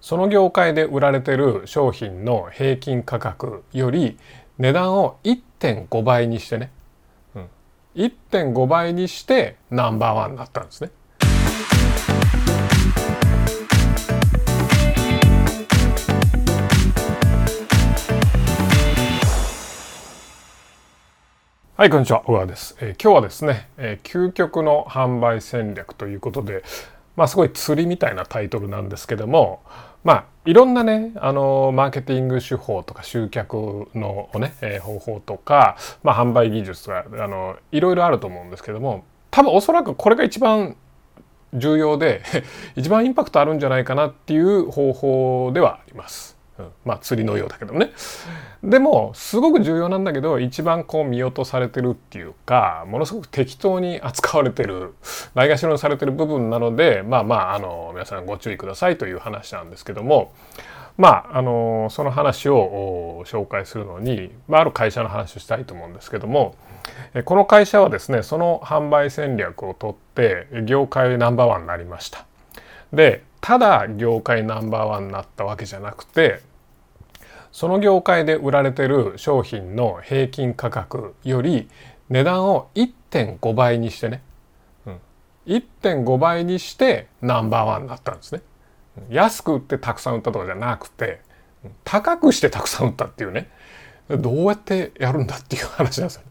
その業界で売られてる商品の平均価格より値段を1.5倍にしてね、うん、1.5倍にしてナンバーワンになったんですね。はい、こんにちは。小川です、えー、今日はですね、えー、究極の販売戦略ということで、まあすごい釣りみたいなタイトルなんですけども、まあいろんなね、あの、マーケティング手法とか集客のね、えー、方法とか、まあ販売技術が、あの、いろいろあると思うんですけども、多分おそらくこれが一番重要で 一番インパクトあるんじゃないかなっていう方法ではあります。まあ釣りのようだけどね。でもすごく重要なんだけど一番こう見落とされてるっていうかものすごく適当に扱われてるないがしろにされてる部分なのでまあまああの皆さんご注意くださいという話なんですけどもまああのその話を紹介するのに、まあ、ある会社の話をしたいと思うんですけどもこの会社はですねその販売戦略をとって業界ナンバーワンになりました。でただ業界ナンバーワンになったわけじゃなくてその業界で売られてる商品の平均価格より値段を1.5倍にしてね、うん、1.5倍にしてナンバーワンになったんですね。安く売ってたくさん売ったとかじゃなくて高くしてたくさん売ったっていうね。どうやってやるんだっていう話なんですよ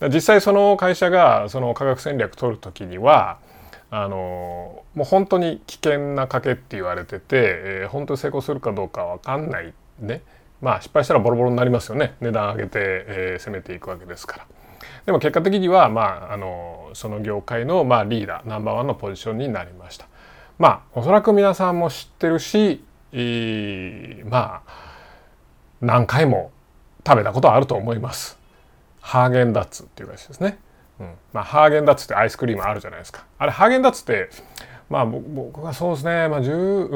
ね。実際その会社がその価格戦略取る時にはあのもう本当に危険な賭けって言われてて、えー、本当に成功するかどうかわかんないね。まあ失敗したらボロボロになりますよね値段上げて、えー、攻めていくわけですから。でも結果的には、まあ、あのその業界の、まあ、リーダーナンバーワンのポジションになりました。まあおそらく皆さんも知ってるし、えー、まあ何回も食べたことあると思います。ハーゲンダッツっていう会社ですね。うん、まあハーゲンダッツってアイスクリームあるじゃないですか。あれハーゲンダッツってまあ僕がそうですね、まあ、20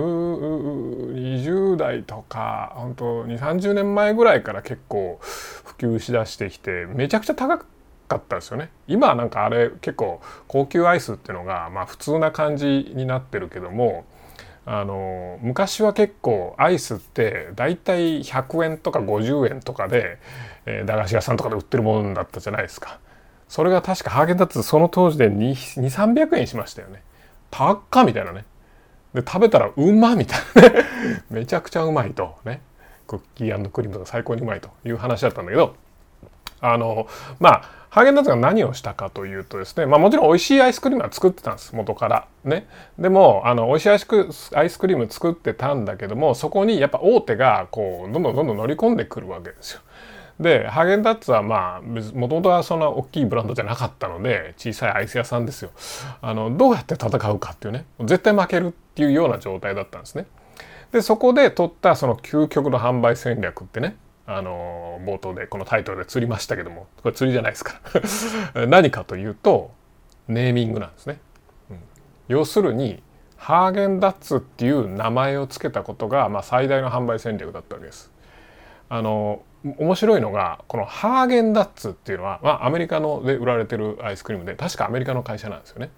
代とか本当2 3 0年前ぐらいから結構普及しだしてきてめちゃくちゃ高かったですよね今はなんかあれ結構高級アイスっていうのがまあ普通な感じになってるけどもあの昔は結構アイスって大体100円とか50円とかで、えー、駄菓子屋さんとかで売ってるものだったじゃないですか。それが確かハーゲンダッツその当時で2300円しましたよね。高っかみたいなね。で、食べたらうまみたいなね。めちゃくちゃうまいと。ね。クッキークリームとか最高にうまいという話だったんだけど、あの、まあ、ハーゲンダッツが何をしたかというとですね、まあもちろん美味しいアイスクリームは作ってたんです、元から。ね。でも、あの、美味しいアイスクリーム作ってたんだけども、そこにやっぱ大手が、こう、どんどんどんどん乗り込んでくるわけですよ。でハーゲンダッツはまあもともとはそんな大きいブランドじゃなかったので小さいアイス屋さんですよ。あのどうやって戦うかっていうね絶対負けるっていうような状態だったんですね。でそこで取ったその究極の販売戦略ってねあの冒頭でこのタイトルで釣りましたけどもこれ釣りじゃないですから。何かというとネーミングなんですね、うん、要するにハーゲンダッツっていう名前を付けたことが、まあ、最大の販売戦略だったわけです。あの面白いのがこのハーゲンダッツっていうのは、まあ、アメリカので売られてるアイスクリームで確かアメリカの会社なんですよね。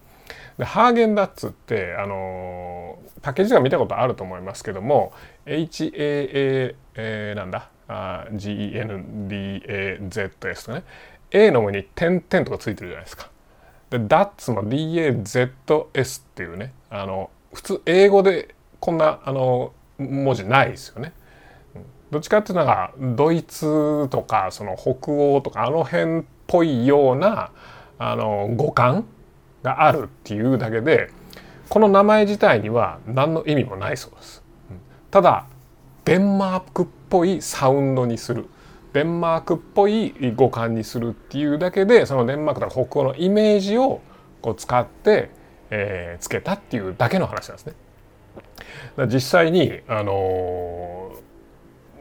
でハーゲンダッツってあのパッケージが見たことあると思いますけども HAA、えー、なんだ GENDAZS とかね A の上に点々とかついてるじゃないですか。でダッツも DAZS っていうねあの普通英語でこんなあの文字ないですよね。どっちかっていうのがドイツとかその北欧とかあの辺っぽいようなあの語感があるっていうだけでこの名前自体には何の意味もないそうです。ただデンマークっぽいサウンドにするデンマークっぽい語感にするっていうだけでそのデンマークとか北欧のイメージをこう使って、えー、つけたっていうだけの話なんですね。実際にあのー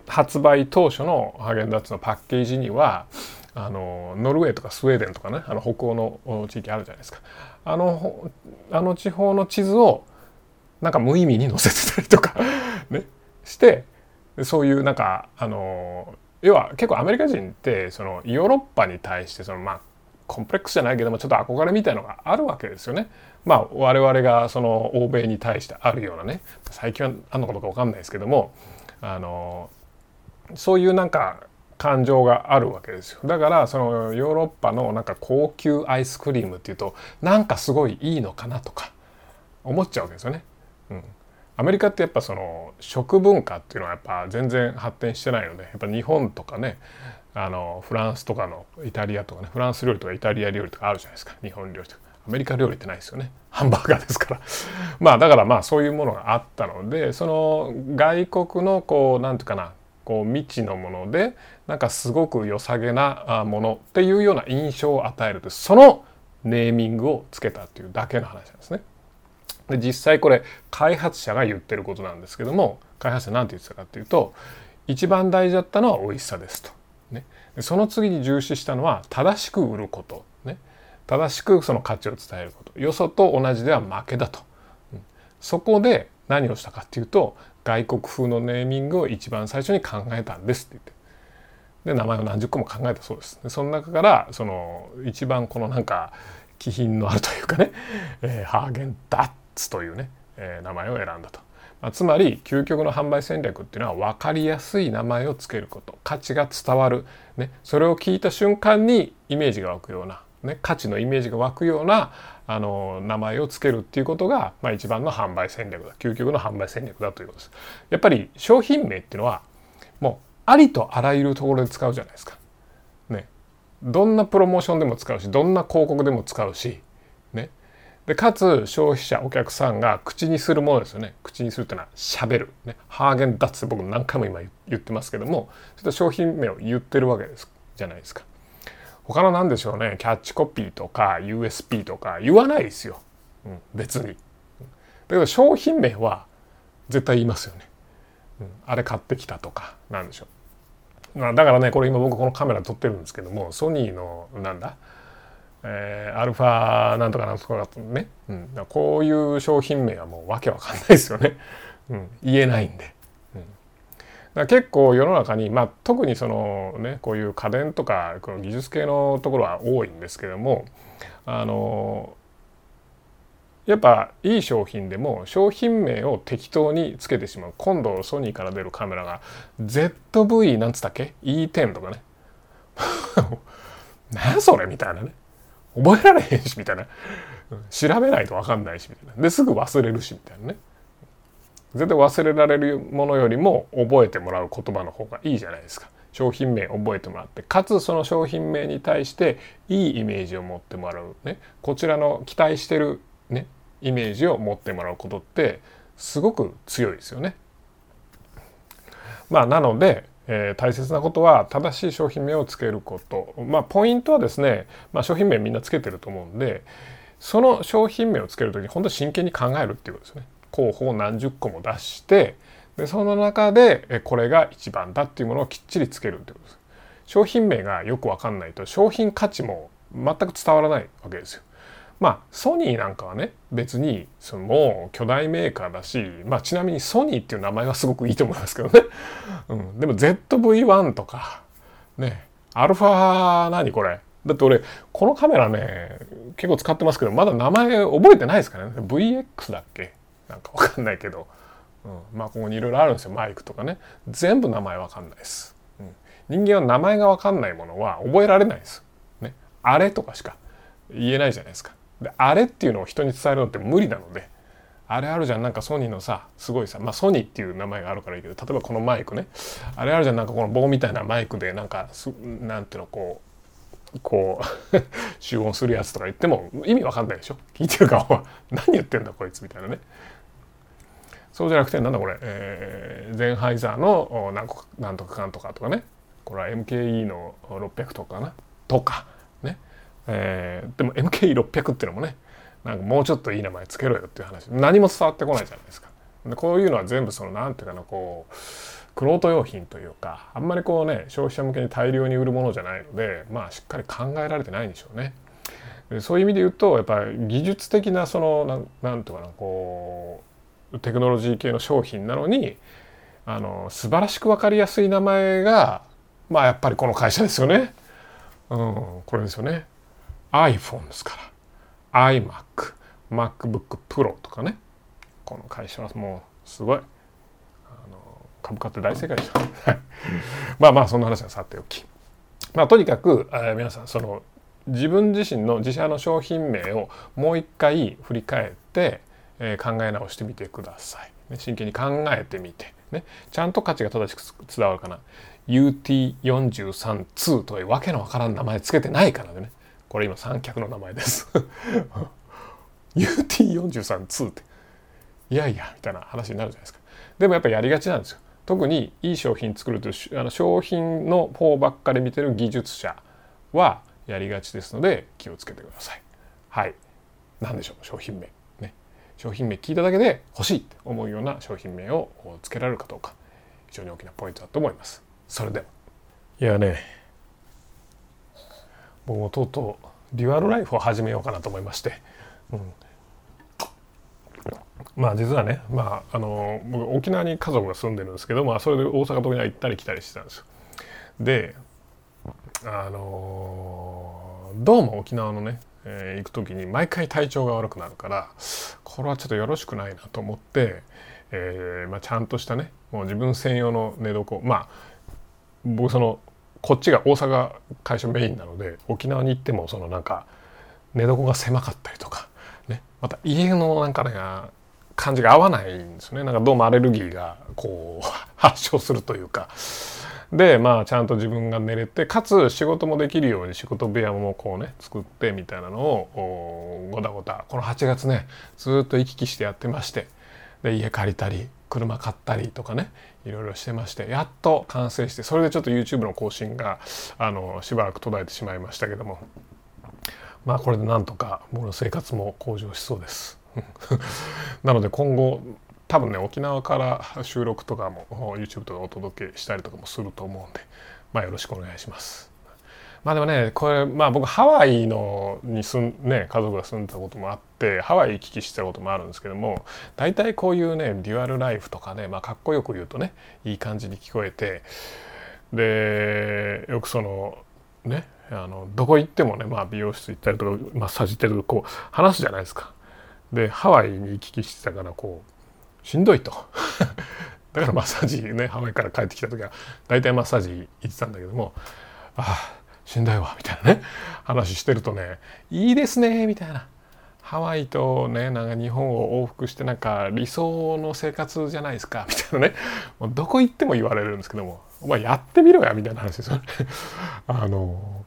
発売当初のハーゲンダッツのパッケージにはあのノルウェーとかスウェーデンとかねあの北欧の地域あるじゃないですかあのあの地方の地図をなんか無意味に載せてたりとか ねしてそういうなんかあの要は結構アメリカ人ってそのヨーロッパに対してそのまあコンプレックスじゃないけどもちょっと憧れみたいのがあるわけですよね。まあ我々がその欧米に対してあるようなね最近はあんのかどうか分かんないですけどもあのそういうなんか感情があるわけですよ。だからそのヨーロッパのなんか高級アイスクリームっていうとなんかすごいいいのかなとか思っちゃうわけですよね。うん、アメリカってやっぱその食文化っていうのはやっぱ全然発展してないのでやっぱ日本とかねあのフランスとかのイタリアとかねフランス料理とかイタリア料理とかあるじゃないですか。日本料理とか。アメリカ料理ってないですよね。ハンバーガーですから。まあだからまあそういうものがあったのでその外国のこう何て言うかなこう未知のものでなんかすごく良さげなものっていうような印象を与えるとそのネーミングをつけたっていうだけの話なんですね。で実際これ開発者が言ってることなんですけども開発者何て言ってたかっていうと一番大事だったのは美味しさですと。ね、その次に重視したのは正しく売ること、ね、正しくその価値を伝えることよそと同じでは負けだと。うんそこで何をしたかっていうと外国風のネーミングを一番最初に考えたんですって言って。で名前を何十個も考えたそうです。でその中からその一番このなんか気品のあるというかね、えー、ハーゲンダッツというね、えー、名前を選んだと、まあ、つまり究極の販売戦略っていうのは分かりやすい名前を付けること。価値が伝わる、ね、それを聞いた瞬間にイメージが湧くような、ね、価値のイメージが湧くようなあの名前を付けるっていうことが、まあ、一番の販売戦略だ究極の販売戦略だということです。やっぱり商品名っていうのはもうありとあらゆるところで使うじゃないですか。ね。どんなプロモーションでも使うしどんな広告でも使うし、ね。でかつ消費者お客さんが口にするものですよね口にするっていうのはしゃべる、ね、ハーゲンダッツ僕何回も今言ってますけどもちょっと商品名を言ってるわけですじゃないですか。他の何でしょうねキャッチコピーとか USP とか言わないですよ、うん、別に。だけど商品名は絶対言いますよね。うん、あれ買ってきたとかなんでしょう。まあ、だからねこれ今僕このカメラ撮ってるんですけどもソニーのなんだ？えー、アルファなんとかなんとかね、うん、こういう商品名はもうわけわかんないですよね、うん、言えないんで。結構世の中に、まあ、特にそのねこういう家電とかこの技術系のところは多いんですけどもあのやっぱいい商品でも商品名を適当につけてしまう。今度ソニーから出るカメラが ZV なんつったっけ？E10 とかね。何それみたいなね。覚えられへんしみたいな。調べないと分かんないしみたいな。ですぐ忘れるしみたいなね。絶対忘れられるものよりも覚えてもらう言葉の方がいいじゃないですか。商品名覚えてもらってかつその商品名に対していいイメージを持ってもらう、ね、こちらの期待してる、ね、イメージを持ってもらうことってすごく強いですよね。まあ、なので、えー、大切なことは正しい商品名をつけること。まあ、ポイントはですね、まあ、商品名みんなつけてると思うんでその商品名をつける時に本当に真剣に考えるっていうことですね。候補を何十個も出してでその中でこれが一番だっていうものをきっちりつけるってことです。商品名がよく分かんないと商品価値も全く伝わらないわけですよ。まあソニーなんかはね別にそのもう巨大メーカーだし、まあ、ちなみにソニーっていう名前はすごくいいと思いますけどね、うん、でも ZV-1 とかねアルファ何これ？だって俺このカメラね結構使ってますけどまだ名前覚えてないですからね。VX だっけ？なんかわかんないけど、うん、まあここにいろいろあるんですよ。マイクとかね。全部名前わかんないです、うん、人間は名前がわかんないものは覚えられないです、ね、あれとかしか言えないじゃないですか。であれっていうのを人に伝えるのって無理なので。あれあるじゃん。なんかソニーのさすごいさまあソニーっていう名前があるからいいけど例えばこのマイクね。あれあるじゃん。なんかこの棒みたいなマイクでなんかなんていうのこうこう 集音するやつとか言っても意味わかんないでしょ。聞いてる側は。何言ってんだこいつみたいなね。そうじゃなくてなんだこれ、えー、ゼンハイザーの何個なんとかかんとかとかね。これは MKE の600とかな。とか。ね、えー、でも MKE600 っていうのもねなんかもうちょっといい名前つけろよっていう話。何も伝わってこないじゃないですか。でこういうのは全部その何ていうかなこうクロート用品というかあんまりこうね消費者向けに大量に売るものじゃないのでまあしっかり考えられてないんでしょうね。でそういう意味で言うとやっぱり技術的なそのなんていうかなこうテクノロジー系の商品なのにあの素晴らしく分かりやすい名前がまあやっぱりこの会社ですよね。うん、これですよね。iPhone ですから iMac、MacBook Pro とかねこの会社はもうすごいあの株価って大正解ですよ まあまあそんな話はさておきまあとにかく、えー、皆さんその自分自身の自社の商品名をもう一回振り返って、えー、考え直してみてください、ね、真剣に考えてみて、ね、ちゃんと価値が正しく伝わるかな。UT432 というわけのわからん名前つけてないからね。これ今三脚の名前です。UT432 って。いやいやみたいな話になるじゃないですか。でもやっぱりやりがちなんですよ。特にいい商品作るというあの商品の方ばっかり見てる技術者はやりがちですので気をつけてください。はい。何でしょう？商品名。商品名聞いただけで欲しいって思うような商品名をつけられるかどうか非常に大きなポイントだと思います。それでは。いやね僕もとうとうデュアルライフを始めようかなと思いまして、うん、まあ実はね、まあ、あの僕沖縄に家族が住んでるんですけど、まあ、それで大阪とに行ったり来たりしてたんですよ。であのどうも沖縄のね、えー、行く時に毎回体調が悪くなるからこれはちょっとよろしくないなと思って、えーまあ、ちゃんとしたねもう自分専用の寝床まあ僕そのこっちが大阪会社メインなので沖縄に行ってもそのなんか寝床が狭かったりとか、ね、また家のなんかね感じが合わないんですよね。なんかどうもアレルギーがこう 発症するというか。でまあちゃんと自分が寝れてかつ仕事もできるように仕事部屋もこうね作ってみたいなのをごたごたこの8月ねずっと行き来してやってましてで家借りたり車買ったりとかねいろいろしてましてやっと完成してそれでちょっと YouTube の更新があのしばらく途絶えてしまいましたけどもまあこれでなんとか僕の生活も向上しそうです。なので今後多分ね沖縄から収録とかも YouTube とかお届けしたりとかもすると思うんでまあよろしくお願いします。まあでもねこれまあ僕ハワイのに住んね家族が住んでたこともあってハワイ行き来してたこともあるんですけども大体こういうねデュアルライフとかねまあかっこよく言うとねいい感じに聞こえてでよくそのねあのどこ行ってもね、まあ、美容室行ったりとかマッサージ行ったりとかこう話すじゃないですか。でハワイに行き来してたからこうしんどいと。だからマッサージねハワイから帰ってきた時は大体マッサージ行ってたんだけどもああしんどいわみたいなね話してるとねいいですねみたいな。ハワイとねなんか日本を往復してなんか理想の生活じゃないですかみたいなね。もうどこ行っても言われるんですけどもお前やってみろやみたいな話ですよね。あの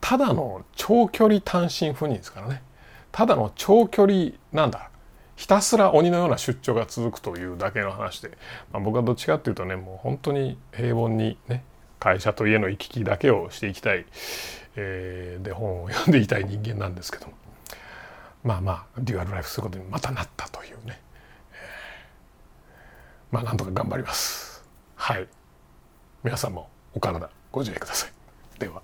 ただの長距離単身赴任ですからね。ただの長距離なんだひたすら鬼のような出張が続くというだけの話で、まあ、僕はどっちかっていうとねもう本当に平凡にね会社と家の行き来だけをしていきたい、えー、で本を読んでいきたい人間なんですけども。まあまあデュアルライフすることにまたなったというね、えー、まあなんとか頑張ります。はい。皆さんもお体ご自愛ください。では。